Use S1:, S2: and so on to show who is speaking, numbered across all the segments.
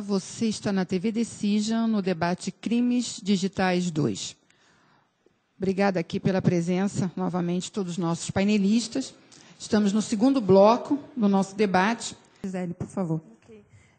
S1: Você está na TV Decision, no debate Crimes Digitais 2. Obrigada aqui pela presença, novamente, todos os nossos painelistas. Estamos no segundo bloco do nosso debate. Gisele, por favor.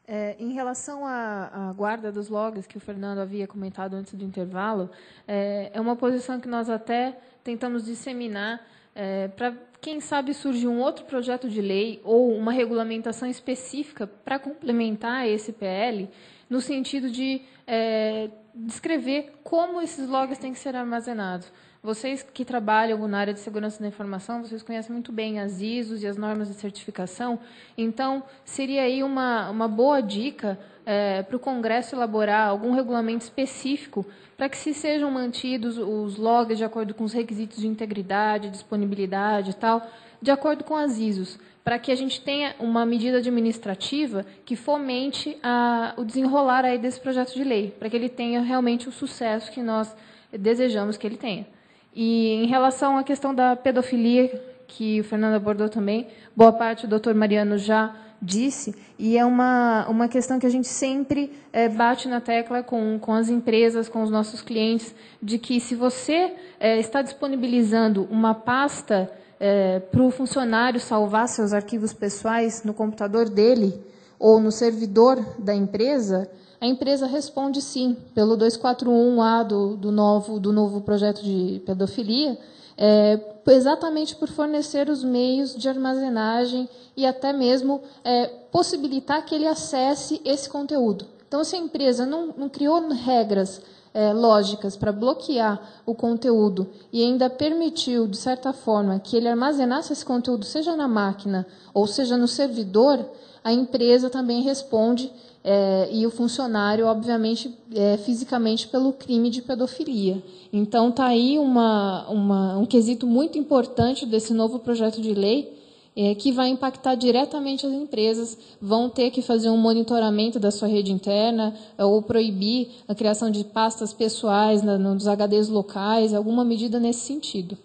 S2: É, em relação à, à, guarda dos logs, que o Fernando havia comentado antes do intervalo, é, é uma posição que nós até tentamos disseminar é, para, quem sabe, surgir um outro projeto de lei ou uma regulamentação específica para complementar esse PL, no sentido de é, descrever como esses logs têm que ser armazenados. Vocês que trabalham na área de segurança da informação, vocês conhecem muito bem as ISOs e as normas de certificação. Então, seria aí uma, uma boa dica é, para o Congresso elaborar algum regulamento específico para que se sejam mantidos os logs de acordo com os requisitos de integridade, disponibilidade e tal, de acordo com as ISOs, para que a gente tenha uma medida administrativa que fomente a, o desenrolar aí desse projeto de lei, para que ele tenha realmente o sucesso que nós desejamos que ele tenha. E em relação à questão da pedofilia, que o Fernando abordou também, boa parte o doutor Mariano já disse, e é uma, uma questão que a gente sempre é, bate na tecla com, com as empresas, com os nossos clientes, de que se você é, está disponibilizando uma pasta é, para o funcionário salvar seus arquivos pessoais no computador dele ou no servidor da empresa, a empresa responde sim, pelo 241A do, do, novo, do novo projeto de pedofilia, é, exatamente por fornecer os meios de armazenagem e até mesmo é, possibilitar que ele acesse esse conteúdo. Então, se a empresa não, não criou regras é, lógicas para bloquear o conteúdo e ainda permitiu, de certa forma, que ele armazenasse esse conteúdo, seja na máquina ou seja no servidor, a empresa também responde é, e o funcionário, obviamente, é, fisicamente pelo crime de pedofilia. Então, está aí uma, uma, um quesito muito importante desse novo projeto de lei, é, que vai impactar diretamente as empresas, vão ter que fazer um monitoramento da sua rede interna, ou proibir a criação de pastas pessoais na, nos HDs locais, alguma medida nesse sentido.